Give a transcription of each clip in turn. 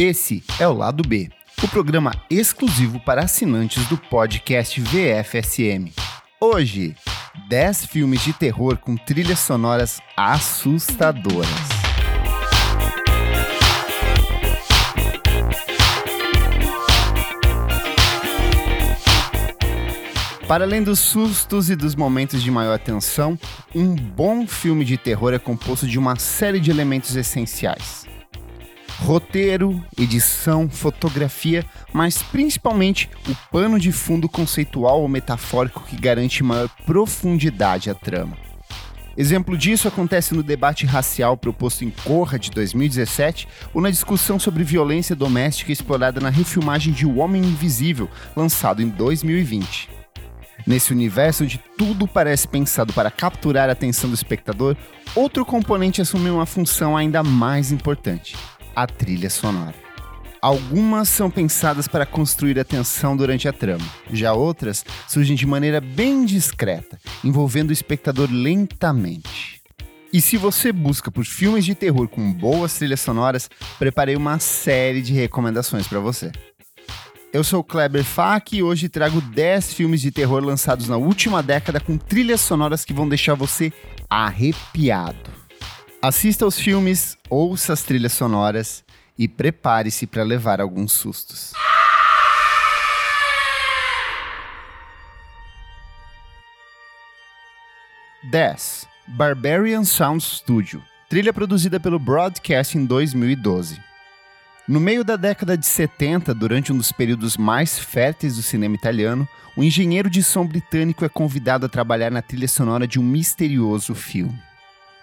Esse é o Lado B, o programa exclusivo para assinantes do podcast VFSM. Hoje, 10 filmes de terror com trilhas sonoras assustadoras. Para além dos sustos e dos momentos de maior tensão, um bom filme de terror é composto de uma série de elementos essenciais: roteiro, edição, fotografia, mas principalmente o pano de fundo conceitual ou metafórico que garante maior profundidade à trama. Exemplo disso acontece no debate racial proposto em Corra de 2017 ou na discussão sobre violência doméstica explorada na refilmagem de O Homem Invisível, lançado em 2020. Nesse universo onde tudo parece pensado para capturar a atenção do espectador, outro componente assume uma função ainda mais importante: a trilha sonora. Algumas são pensadas para construir a tensão durante a trama, já outras surgem de maneira bem discreta, envolvendo o espectador lentamente. E se você busca por filmes de terror com boas trilhas sonoras, preparei uma série de recomendações para você. Eu sou Kleber Fak e hoje trago 10 filmes de terror lançados na última década com trilhas sonoras que vão deixar você arrepiado. Assista aos filmes, ouça as trilhas sonoras e prepare-se para levar alguns sustos. Dez Barbarian Sound Studio, trilha produzida pelo Broadcast em 2012. No meio da década de 70, durante um dos períodos mais férteis do cinema italiano, o engenheiro de som britânico é convidado a trabalhar na trilha sonora de um misterioso filme.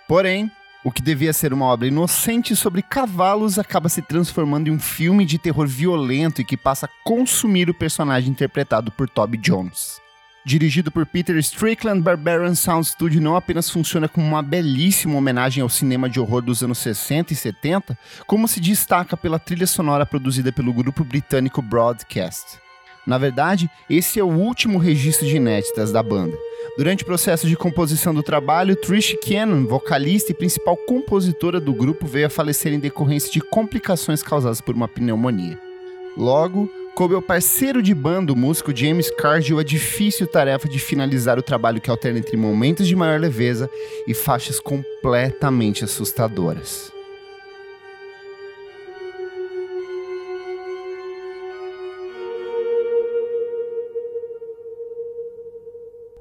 Porém, o que devia ser uma obra inocente sobre cavalos acaba se transformando em um filme de terror violento e que passa a consumir o personagem interpretado por Toby Jones. Dirigido por Peter Strickland, Barbarian Sound Studio não apenas funciona como uma belíssima homenagem ao cinema de horror dos anos 60 e 70, como se destaca pela trilha sonora produzida pelo grupo britânico Broadcast. Na verdade, esse é o último registro de inéditas da banda. Durante o processo de composição do trabalho, Trish Cannon, vocalista e principal compositora do grupo, veio a falecer em decorrência de complicações causadas por uma pneumonia. Logo, coube ao parceiro de banda, o músico James Cargill, a difícil tarefa de finalizar o trabalho que alterna entre momentos de maior leveza e faixas completamente assustadoras.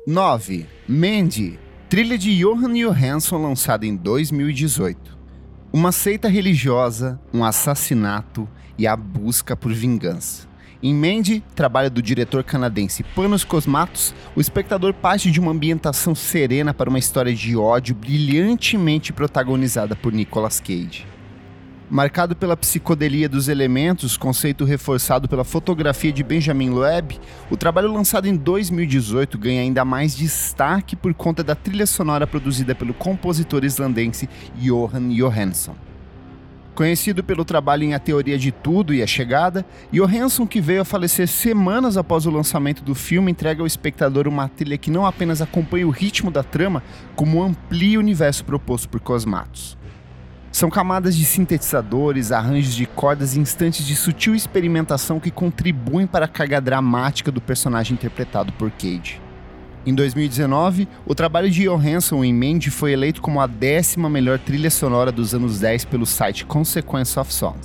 Nove, Mandy, trilha de Johan Johansson lançada em 2018. Uma seita religiosa, um assassinato e a busca por vingança. Em Mandy, trabalho do diretor canadense Panos Cosmatos, o espectador parte de uma ambientação serena para uma história de ódio brilhantemente protagonizada por Nicolas Cage. Marcado pela psicodelia dos elementos, conceito reforçado pela fotografia de Benjamin Loeb, o trabalho lançado em 2018 ganha ainda mais destaque por conta da trilha sonora produzida pelo compositor islandense Johan Johansson. Conhecido pelo trabalho em A Teoria de Tudo e A Chegada, Johansson, que veio a falecer semanas após o lançamento do filme, entrega ao espectador uma trilha que não apenas acompanha o ritmo da trama, como amplia o universo proposto por Cosmatos. São camadas de sintetizadores, arranjos de cordas e instantes de sutil experimentação que contribuem para a carga dramática do personagem interpretado por Cage. Em 2019, o trabalho de Johansson em Mandy foi eleito como a décima melhor trilha sonora dos anos 10 pelo site Consequence of Sound.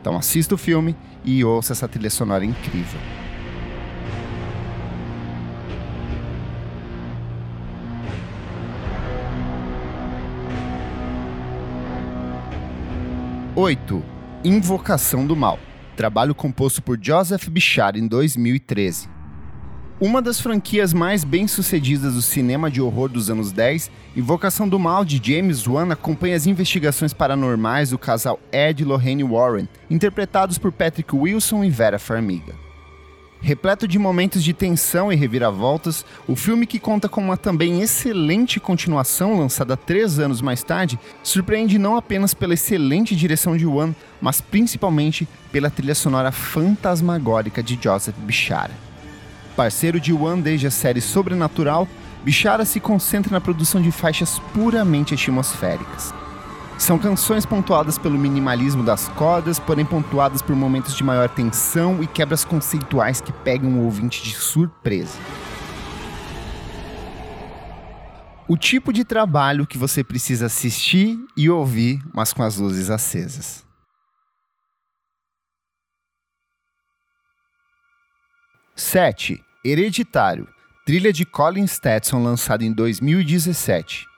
Então assista o filme e ouça essa trilha sonora incrível. Oito. Invocação do Mal. Trabalho composto por Joseph Bichar em 2013. Uma das franquias mais bem-sucedidas do cinema de horror dos anos 10, Invocação do Mal de James Wan acompanha as investigações paranormais do casal Ed e Lorraine Warren, interpretados por Patrick Wilson e Vera Farmiga. Repleto de momentos de tensão e reviravoltas, o filme que conta com uma também excelente continuação lançada três anos mais tarde, surpreende não apenas pela excelente direção de Wan, mas principalmente pela trilha sonora fantasmagórica de Joseph Bichara. Parceiro de One desde a série Sobrenatural, Bichara se concentra na produção de faixas puramente atmosféricas. São canções pontuadas pelo minimalismo das cordas, porém pontuadas por momentos de maior tensão e quebras conceituais que pegam o ouvinte de surpresa. O tipo de trabalho que você precisa assistir e ouvir, mas com as luzes acesas. Sete, Hereditário, trilha de Colin Stetson lançado em 2017.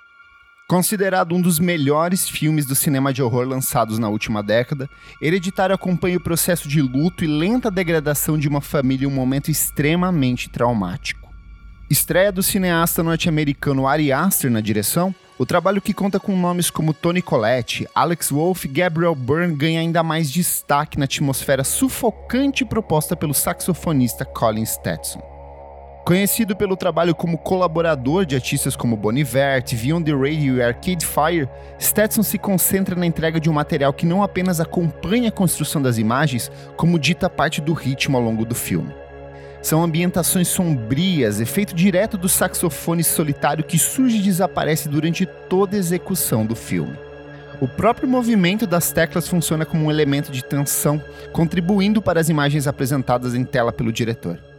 Considerado um dos melhores filmes do cinema de horror lançados na última década, Hereditário acompanha o processo de luto e lenta degradação de uma família em um momento extremamente traumático. Estreia do cineasta norte-americano Ari Aster na direção, o trabalho que conta com nomes como Tony Collette, Alex Wolff e Gabriel Byrne ganha ainda mais destaque na atmosfera sufocante proposta pelo saxofonista Colin Stetson. Conhecido pelo trabalho como colaborador de artistas como Bon Iver, the Radio e Arcade Fire, Stetson se concentra na entrega de um material que não apenas acompanha a construção das imagens, como dita parte do ritmo ao longo do filme. São ambientações sombrias, efeito direto do saxofone solitário que surge e desaparece durante toda a execução do filme. O próprio movimento das teclas funciona como um elemento de tensão, contribuindo para as imagens apresentadas em tela pelo diretor.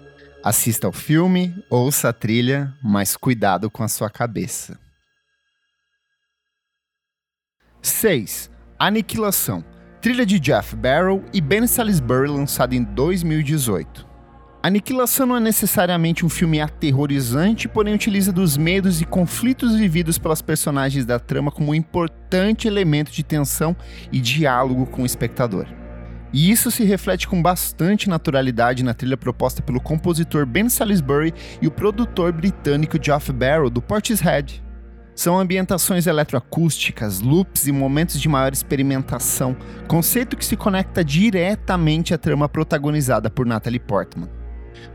Assista ao filme, ouça a trilha, mas cuidado com a sua cabeça. 6. Aniquilação. Trilha de Jeff Barrow e Ben Salisbury lançada em 2018. Aniquilação não é necessariamente um filme aterrorizante, porém utiliza dos medos e conflitos vividos pelas personagens da trama como um importante elemento de tensão e diálogo com o espectador. E isso se reflete com bastante naturalidade na trilha proposta pelo compositor Ben Salisbury e o produtor britânico Geoff Barrow do Portishead. São ambientações eletroacústicas, loops e momentos de maior experimentação, conceito que se conecta diretamente à trama protagonizada por Natalie Portman.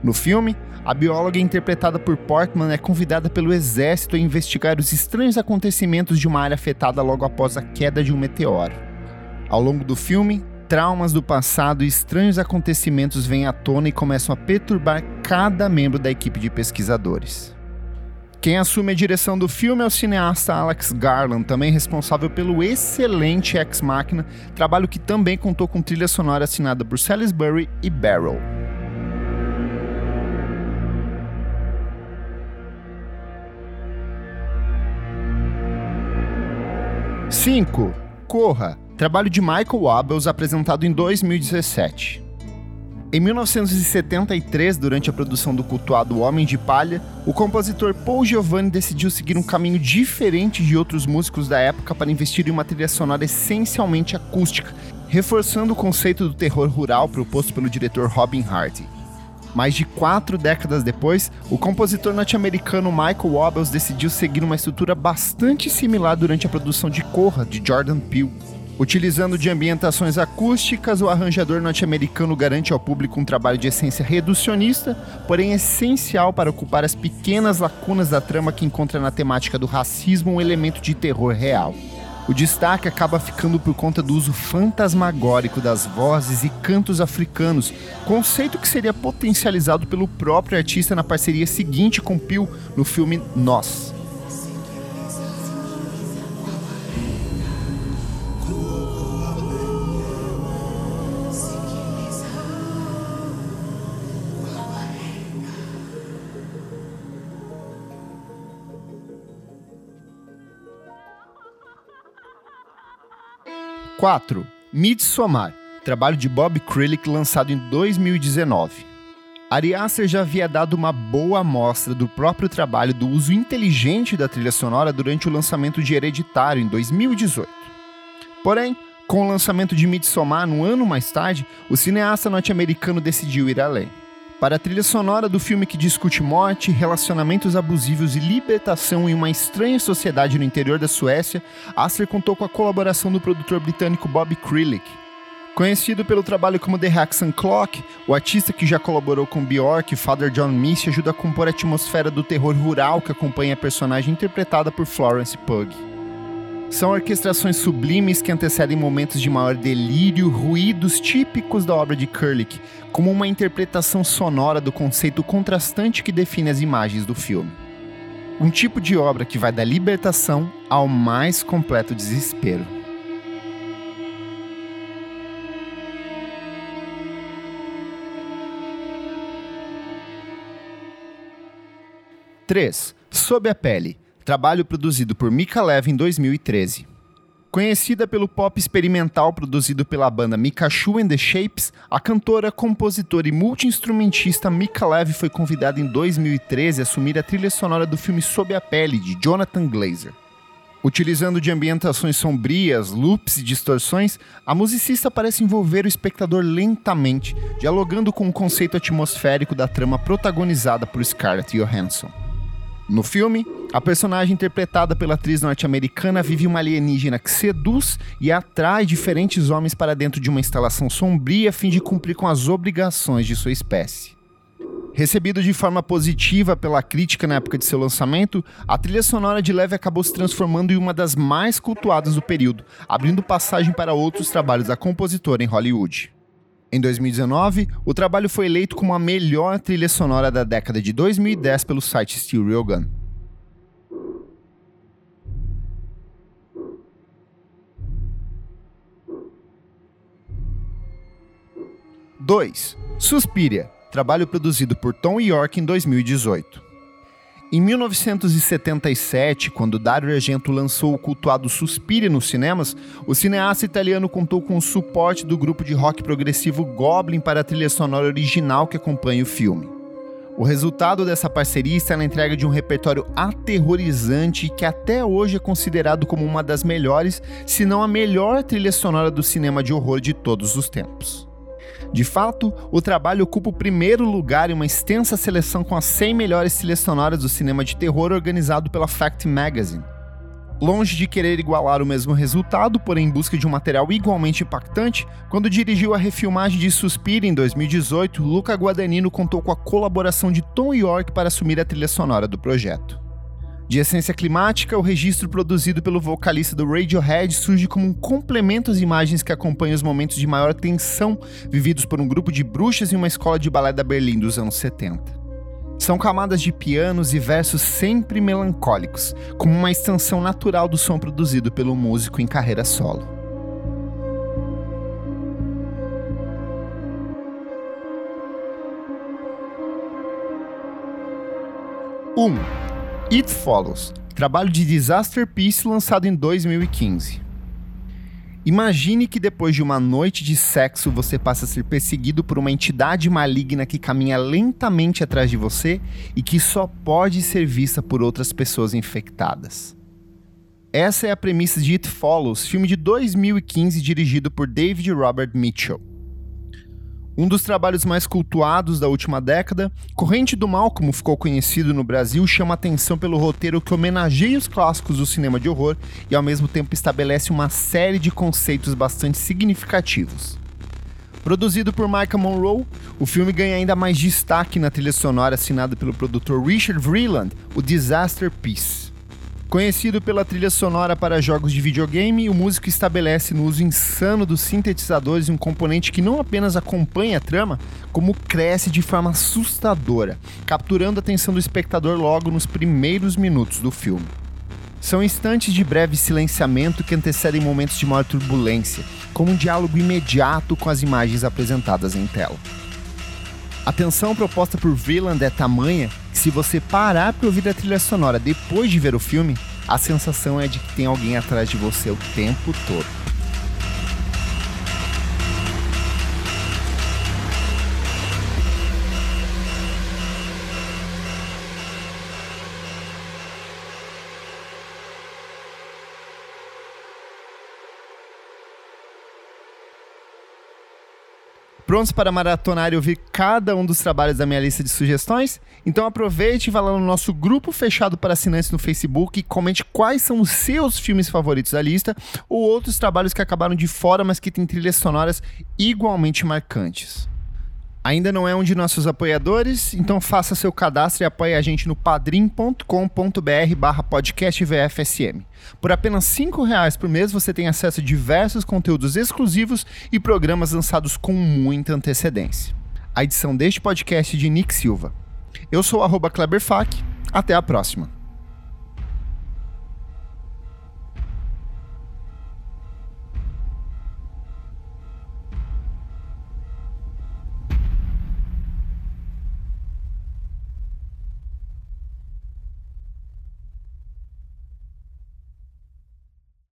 No filme, a bióloga interpretada por Portman é convidada pelo exército a investigar os estranhos acontecimentos de uma área afetada logo após a queda de um meteoro. Ao longo do filme, traumas do passado e estranhos acontecimentos vêm à tona e começam a perturbar cada membro da equipe de pesquisadores. Quem assume a direção do filme é o cineasta Alex Garland, também responsável pelo excelente Ex Machina, trabalho que também contou com trilha sonora assinada por Salisbury e Barrel. Cinco. Corra, trabalho de Michael Abels apresentado em 2017. Em 1973, durante a produção do cultuado Homem de Palha, o compositor Paul Giovanni decidiu seguir um caminho diferente de outros músicos da época para investir em uma trilha sonora essencialmente acústica, reforçando o conceito do terror rural proposto pelo diretor Robin Hardy. Mais de quatro décadas depois, o compositor norte-americano Michael Wobbles decidiu seguir uma estrutura bastante similar durante a produção de Corra, de Jordan Peele. Utilizando de ambientações acústicas, o arranjador norte-americano garante ao público um trabalho de essência reducionista, porém essencial para ocupar as pequenas lacunas da trama que encontra na temática do racismo um elemento de terror real. O destaque acaba ficando por conta do uso fantasmagórico das vozes e cantos africanos, conceito que seria potencializado pelo próprio artista na parceria seguinte com Peel no filme Nós. 4. Midsommar, trabalho de Bob Krillick lançado em 2019. Ari Aster já havia dado uma boa amostra do próprio trabalho do uso inteligente da trilha sonora durante o lançamento de Hereditário em 2018. Porém, com o lançamento de Midsommar um ano mais tarde, o cineasta norte-americano decidiu ir além. Para a trilha sonora do filme que discute morte, relacionamentos abusivos e libertação em uma estranha sociedade no interior da Suécia, Aster contou com a colaboração do produtor britânico Bob Krillick. Conhecido pelo trabalho como The Haxan Clock, o artista que já colaborou com Bjork e Father John Misty ajuda a compor a atmosfera do terror rural que acompanha a personagem interpretada por Florence Pugh. São orquestrações sublimes que antecedem momentos de maior delírio, ruídos típicos da obra de Kurlik, como uma interpretação sonora do conceito contrastante que define as imagens do filme. Um tipo de obra que vai da libertação ao mais completo desespero. Três. Sob a pele trabalho produzido por Mika Lev em 2013. Conhecida pelo pop experimental produzido pela banda Mikachu and the Shapes, a cantora, compositora e multiinstrumentista Mika Lev foi convidada em 2013 a assumir a trilha sonora do filme Sob a Pele, de Jonathan Glazer. Utilizando de ambientações sombrias, loops e distorções, a musicista parece envolver o espectador lentamente, dialogando com o conceito atmosférico da trama protagonizada por Scarlett Johansson. No filme, a personagem interpretada pela atriz norte-americana vive uma alienígena que seduz e atrai diferentes homens para dentro de uma instalação sombria a fim de cumprir com as obrigações de sua espécie. Recebido de forma positiva pela crítica na época de seu lançamento, a trilha sonora de Leve acabou se transformando em uma das mais cultuadas do período, abrindo passagem para outros trabalhos da compositora em Hollywood. Em 2019, o trabalho foi eleito como a melhor trilha sonora da década de 2010 pelo site Steel Real Gun. Dois, Suspiria, trabalho produzido por Tom York em 2018. Em 1977, quando Dario Argento lançou o cultuado Suspiria nos cinemas, o cineasta italiano contou com o suporte do grupo de rock progressivo Goblin para a trilha sonora original que acompanha o filme. O resultado dessa parceria está na entrega de um repertório aterrorizante que até hoje é considerado como uma das melhores, se não a melhor trilha sonora do cinema de horror de todos os tempos. De fato, o trabalho ocupa o primeiro lugar em uma extensa seleção com as 100 melhores trilhas sonoras do cinema de terror organizado pela Fact Magazine. Longe de querer igualar o mesmo resultado, porém em busca de um material igualmente impactante, quando dirigiu a refilmagem de Suspira em 2018, Luca Guadagnino contou com a colaboração de Tom York para assumir a trilha sonora do projeto. De essência climática, o registro produzido pelo vocalista do Radiohead surge como um complemento às imagens que acompanham os momentos de maior tensão vividos por um grupo de bruxas em uma escola de balé da Berlim dos anos 70. São camadas de pianos e versos sempre melancólicos, como uma extensão natural do som produzido pelo músico em carreira solo. Um, It Follows, trabalho de Disaster Piece lançado em 2015. Imagine que depois de uma noite de sexo você passa a ser perseguido por uma entidade maligna que caminha lentamente atrás de você e que só pode ser vista por outras pessoas infectadas. Essa é a premissa de It Follows, filme de 2015 dirigido por David Robert Mitchell. Um dos trabalhos mais cultuados da última década, Corrente do Mal, como ficou conhecido no Brasil, chama atenção pelo roteiro que homenageia os clássicos do cinema de horror e ao mesmo tempo estabelece uma série de conceitos bastante significativos. Produzido por Michael Monroe, o filme ganha ainda mais destaque na trilha sonora assinada pelo produtor Richard Vreeland, o Disaster Piece. Conhecido pela trilha sonora para jogos de videogame, o músico estabelece no uso insano dos sintetizadores um componente que não apenas acompanha a trama, como cresce de forma assustadora, capturando a atenção do espectador logo nos primeiros minutos do filme. São instantes de breve silenciamento que antecedem momentos de maior turbulência, como um diálogo imediato com as imagens apresentadas em tela. A tensão proposta por Vreeland é tamanha se você parar para ouvir a trilha sonora depois de ver o filme, a sensação é de que tem alguém atrás de você o tempo todo. Prontos para maratonar e ouvir cada um dos trabalhos da minha lista de sugestões? Então aproveite e vá lá no nosso grupo fechado para assinantes no Facebook e comente quais são os seus filmes favoritos da lista ou outros trabalhos que acabaram de fora, mas que têm trilhas sonoras igualmente marcantes. Ainda não é um de nossos apoiadores? Então faça seu cadastro e apoie a gente no padrim.com.br barra podcast VFSM. Por apenas R$ reais por mês você tem acesso a diversos conteúdos exclusivos e programas lançados com muita antecedência. A edição deste podcast é de Nick Silva. Eu sou o Kleberfac. Até a próxima.